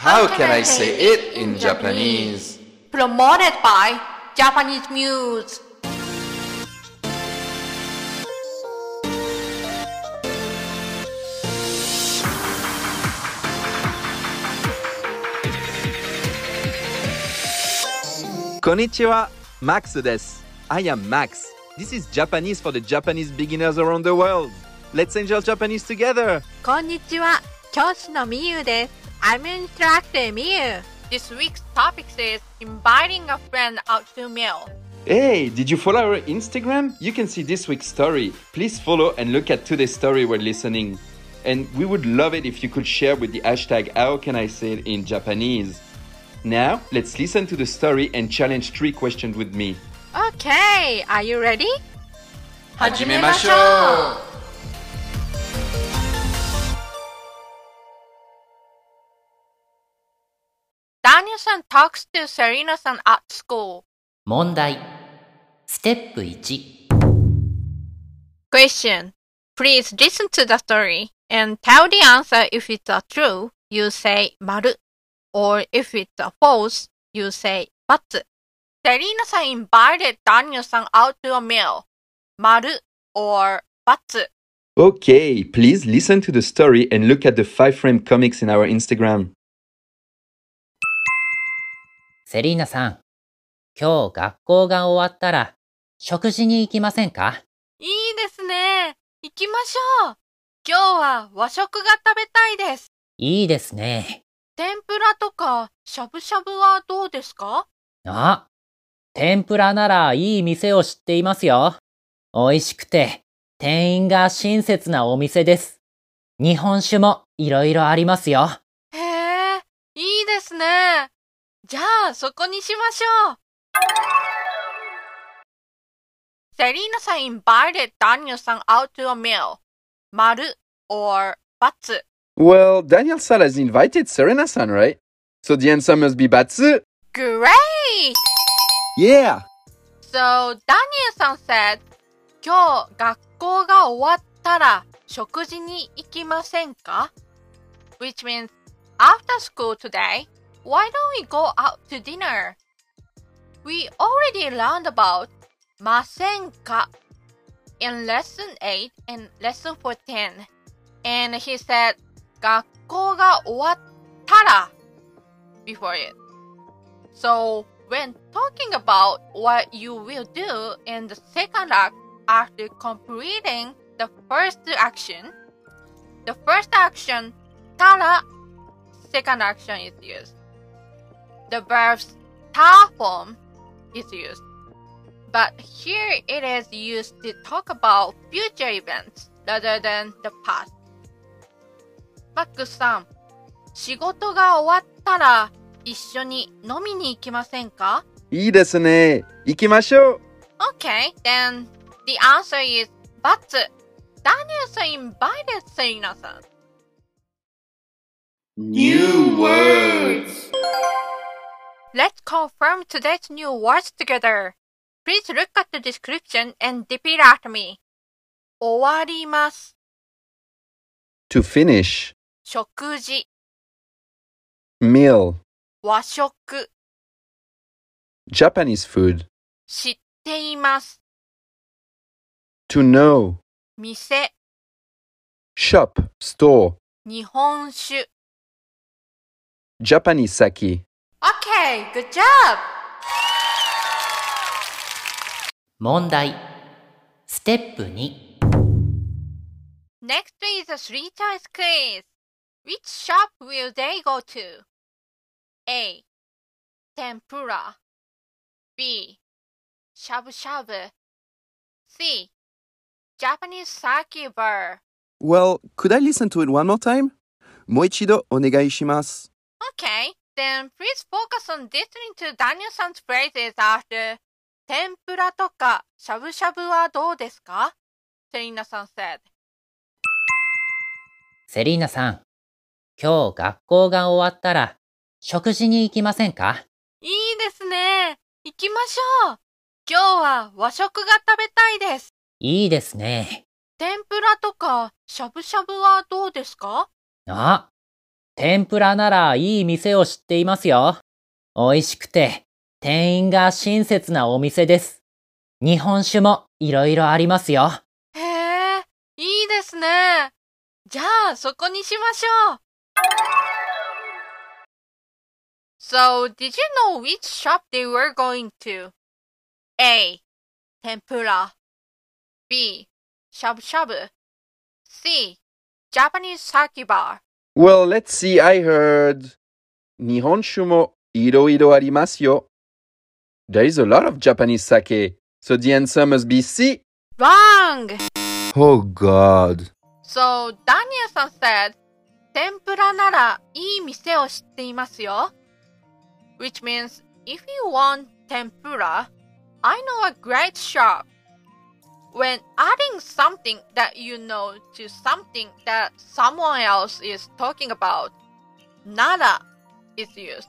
How can I say it in Japanese? Promoted by Japanese Muse. こんにちは、Max です。I am Max. This is Japanese for the Japanese beginners around the world. Let's enjoy Japanese together. こんにちは。教師のみゆです。 I'm instructor Miyu. This week's topic is inviting a friend out to meal. Hey, did you follow our Instagram? You can see this week's story. Please follow and look at today's story while listening. And we would love it if you could share with the hashtag how can I say it in Japanese. Now, let's listen to the story and challenge three questions with me. Okay, are you ready? 始めましょう Daniel-san talks to Serena-san at school. Step one. Question. Please listen to the story and tell the answer if it's a true, you say 丸 or if it's a false, you say ×. Serena-san invited Daniel-san out to a meal. 丸 or ×. Okay, please listen to the story and look at the five frame comics in our Instagram. セリーナさん今日学校が終わったら食事に行きませんか？いいですね。行きましょう。今日は和食が食べたいです。いいですね天ぷらとかしゃぶしゃぶはどうですか？あ天ぷらならいい店を知っていますよ美味しくて店員が親切なお店です日本酒もいろいろありますよへえ、いいですね。じゃあ、そこにしましょう。セリーナさん invited Daniel-san out to a meal. 丸 or ×. Well, Daniel Sal has invited Serena san, right? So the answer must be Batsu. Great! Yeah! So, Daniel-san said, 今日学校が終わったら食事に行きませんか ?Which means, after school today, why don't we go out to dinner? We already learned about ませんか in lesson 8 and lesson 14. And he said, 学校が終わったら before it. So, when talking about what you will do in the second act after completing the first action, the first action, たら second action is used. The verbs た form is used. But here it is used to talk about future events rather than the past. マックスさん、仕事が終わったら一緒に飲みに行きませんかいいですね。行きましょう。Okay, then the answer is but Daniel-san invited Serena-san. New words Let's confirm today's new words together. Please look at the description and repeat after me. 終わります。 To finish. 食事、 Meal. 和食、 Japanese food. 知っています。 To know. 店、 Shop. Store. 日本酒。 Japanese sake. Okay, good job! 問題ステップ2 Next is a three choice quiz. Which shop will they go to? A. Tempura. B. Shabu shabu. C. Japanese sake bar. Well, could I listen to it one more time? もう一度お願いします。 Okay, Then please focus on listening to Daniel-san's phrases after 天ぷらとかしゃぶしゃぶはどうですか？セリーナさん said. セリーナさん今日学校が終わったら食事に行きませんか？いいですね。行きましょう。今日は和食が食べたいです。いいですね天ぷらとかしゃぶしゃぶはどうですか？あ天ぷらならいい店を知っていますよ。美味しくて、店員が親切なお店です。日本酒もいろいろありますよ。へえ、いいですね。じゃあそこにしましょう。So, did you know which shop they were going to?A. 天ぷら B. しゃぶしゃぶ C. Japanese sake. Well, let's see. I heard Nihonshu mo iro iro arimasu yo. There is a lot of Japanese sake, so the answer must be C. Wrong! Oh god. So, Daniel-san said, Tempura nara ii mise o shitteimasu yo. Which means, if you want tempura, I know a great shop. When adding something that you know to something that someone else is talking about, なら is used.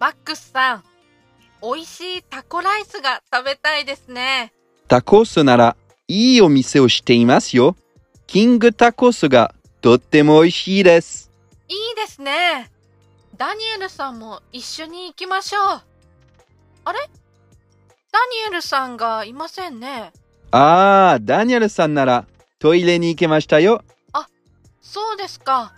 マックスさん、美味しいタコライスが食べたいですね。タコスならいいお店をしていますよ。キングタコスがとっても美味しいです。いいですね。ダニエルさんも一緒に行きましょう。あれ？ダニエルさんがいませんね。ああ、ダニエルさんならトイレに行けましたよ。そうですか。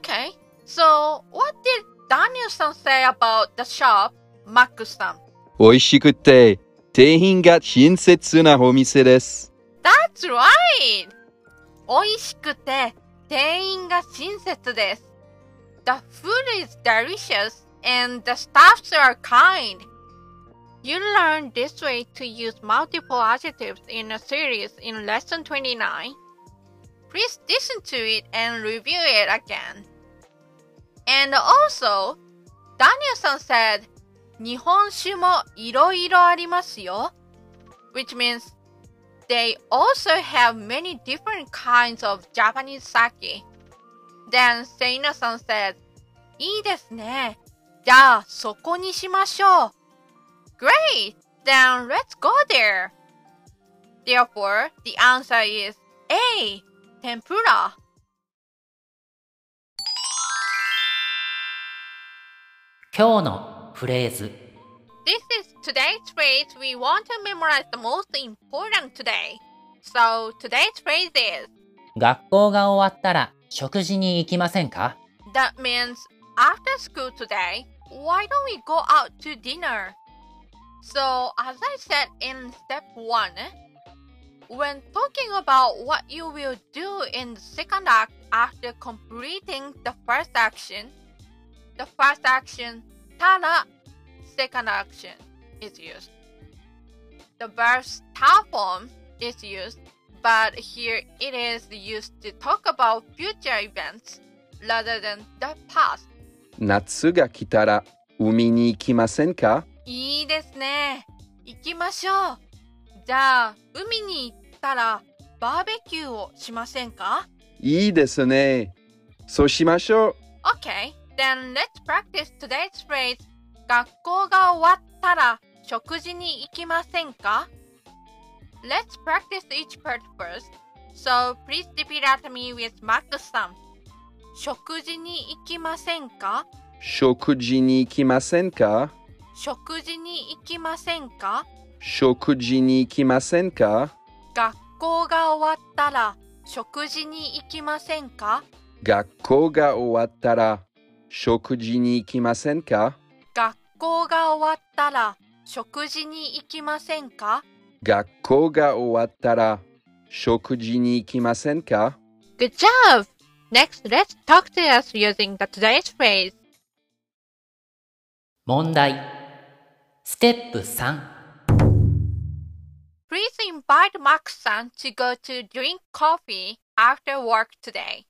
Okay, so what did Daniel さん say about the shop, マックスさん美味しくて店員が親切なお店です。That's right! 美味しくて店員が親切です。The food is delicious and the staffs are kind. You learn this way to use multiple adjectives in a series in lesson 29. Please listen to it and review it again. And also, Daniel-san said, 日本酒もいろいろありますよ, which means they also have many different kinds of Japanese sake. Then Serena-san said, いいですね。じゃあ、そこにしましょう。Great! Then let's go there. Therefore, the answer is A. Tempura. 今日のフレーズ。 This is today's phrase we want to memorize the most important today. So today's phrase is 学校が終わったら食事に行きませんか That means after school today, why don't we go out to dinner? So, as I said in step 1, when talking about what you will do in the second act after completing the first action, the first action, tara, second action is used. The verb star form is used, but here it is used to talk about future events rather than the past. Natsu? いいですね。行きましょう。じゃあ、海に行ったらバーベキューをしませんかいいですね。そうしましょう。?Okay, then let's practice today's phrase 学校が終わったら食事に行きませんか Let's practice each part first. So please repeat after me with Max さん。食事に行きませんか食事に行きませんか食事に行きませんか？食事に行きませんか？学校が終わったら食事に行きませんか？学校が終わったら食事に行きませんか？学校が終わったら食事に行きませんか？学校が終わったら食事に行きませんか？Good job! Next, let's talk to us using the today's phrase. 問題。ステップ3。Please invite Max-san to go to drink coffee after work today.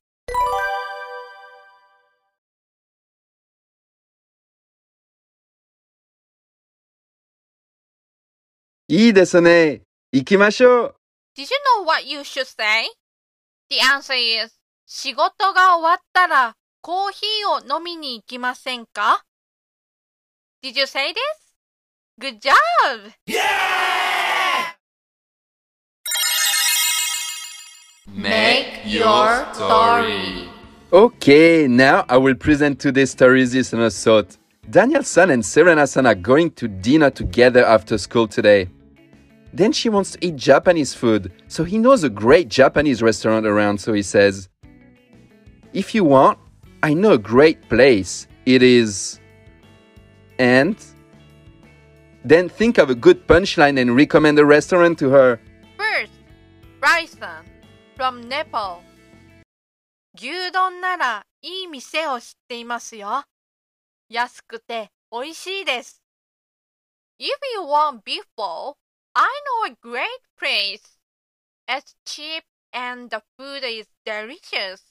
いいですね。行きましょう。Did you know what you should say? The answer is 仕事が終わったらコーヒーを飲みに行きませんか Did you say this? Good job! Yeah! Make your story. Okay, now I will present today's stories listeners thought. Daniel-san and Serena-san are going to dinner together after school today. Then she wants to eat Japanese food, so he knows a great Japanese restaurant around, so he says, If you want, I know a great place. It is. And then think of a good punchline and recommend a restaurant to her. First, Raisan from Nepal. 牛丼ならいい店を知っていますよ。安くて美味しいです。If you want beef bowl, I know a great place. It's cheap and the food is delicious.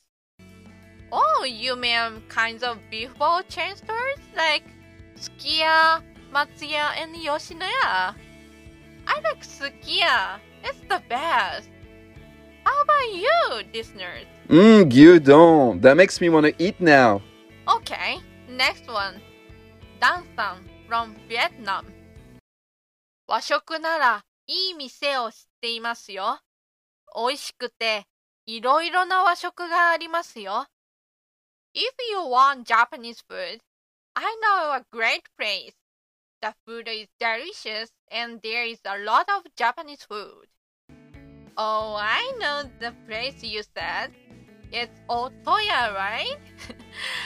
Oh, you mean kinds of beef bowl chain stores like Sukiya, Sukiya, Matsuya, and Yoshinoya? I like Sukiya. It's the best. How about you, listeners? Mmm, gyudon. That makes me want to eat now. Okay, next one. Dan san from Vietnam. 和食ならいい店を知っていますよ。美味しくていろいろな和食がありますよ。If you want Japanese food, I know a great place. The food is delicious and there is a lot of Japanese food. Oh, I know the place you said. It's Otoya, right?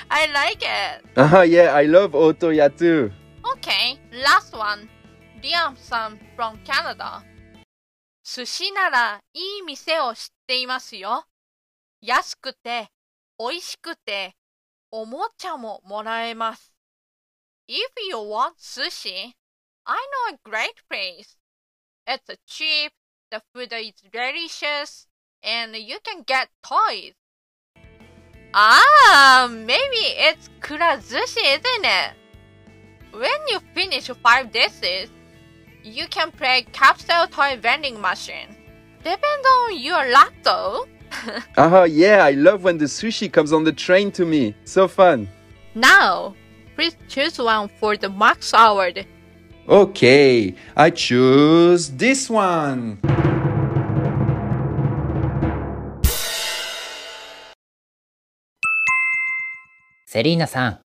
I like it. Ah, yeah, I love Otoya too. Okay, last one. Liam san from Canada. 寿司ならいい店を知っていますよ。安くて、美味しくて、おもちゃももらえます。If you want sushi, I know a great place. It's cheap, the food is delicious, and you can get toys. Ah, maybe it's kurazushi, isn't it? When you finish five dishes, you can play capsule toy vending machine. Depends on your luck though. Ah, yeah, I love when the sushi comes on the train to me. So fun. Now, please choose one for the Max Award. Okay, I choose this one. セリーナさん、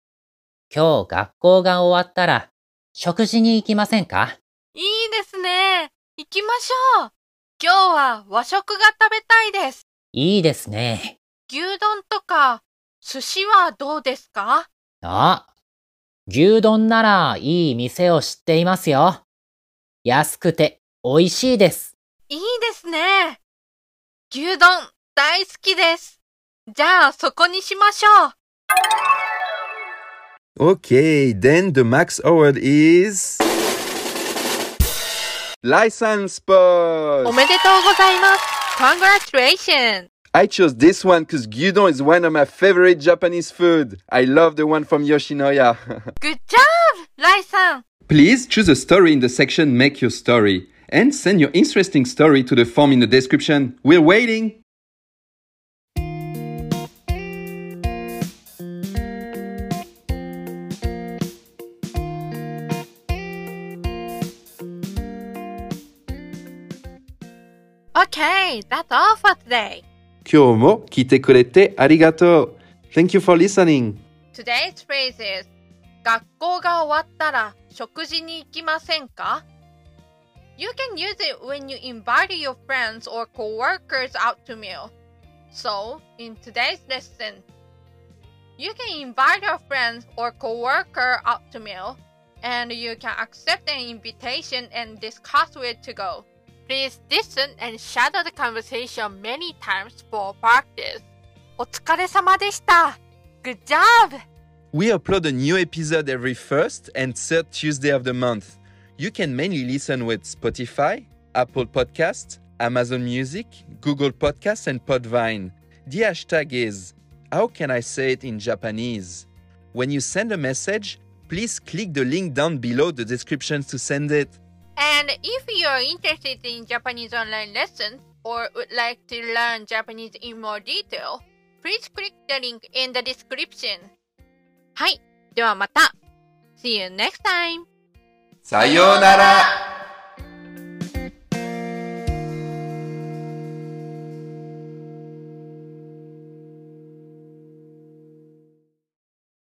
今日学校が終わったら食事に行きませんか？いいですね。行きましょう。今日は和食が食べたいです。いいですね。牛丼とか寿司はどうですか？あ、牛丼ならいい店を知っていますよ。安くて美味しいです。いいですね。牛丼大好きです。じゃあそこにしましょう。Okay, then the max award is. License post! おめでとうございます。Congratulations! I chose this one because gyudon is one of my favorite Japanese food. I love the one from Yoshinoya. Good job, Rai-san! Please choose a story in the section Make Your Story and send your interesting story to the form in the description. We're waiting! Okay, that's all for today. 今日も聞いてくれてありがとう。Thank you for listening. Today's phrase is 学校が終わったら食事に行きませんか You can use it when you invite your friends or coworkers out to meal. So, in today's lesson, you can invite your friends or coworker out to meal and you can accept an invitation and discuss where to go. Please listen and shadow the conversation many times for practice. お疲れ様でした Good job! We upload a new episode every first and third Tuesday of the month. You can mainly listen with Spotify, Apple Podcasts, Amazon Music, Google Podcasts, and Podbean. The hashtag is How can I say it in Japanese? When you send a message, please click the link down below the description to send it. And if you're interested in Japanese online lessons or would like to learn Japanese in more detail, please click the link in the description. はい。ではまた。See you next time! さようなら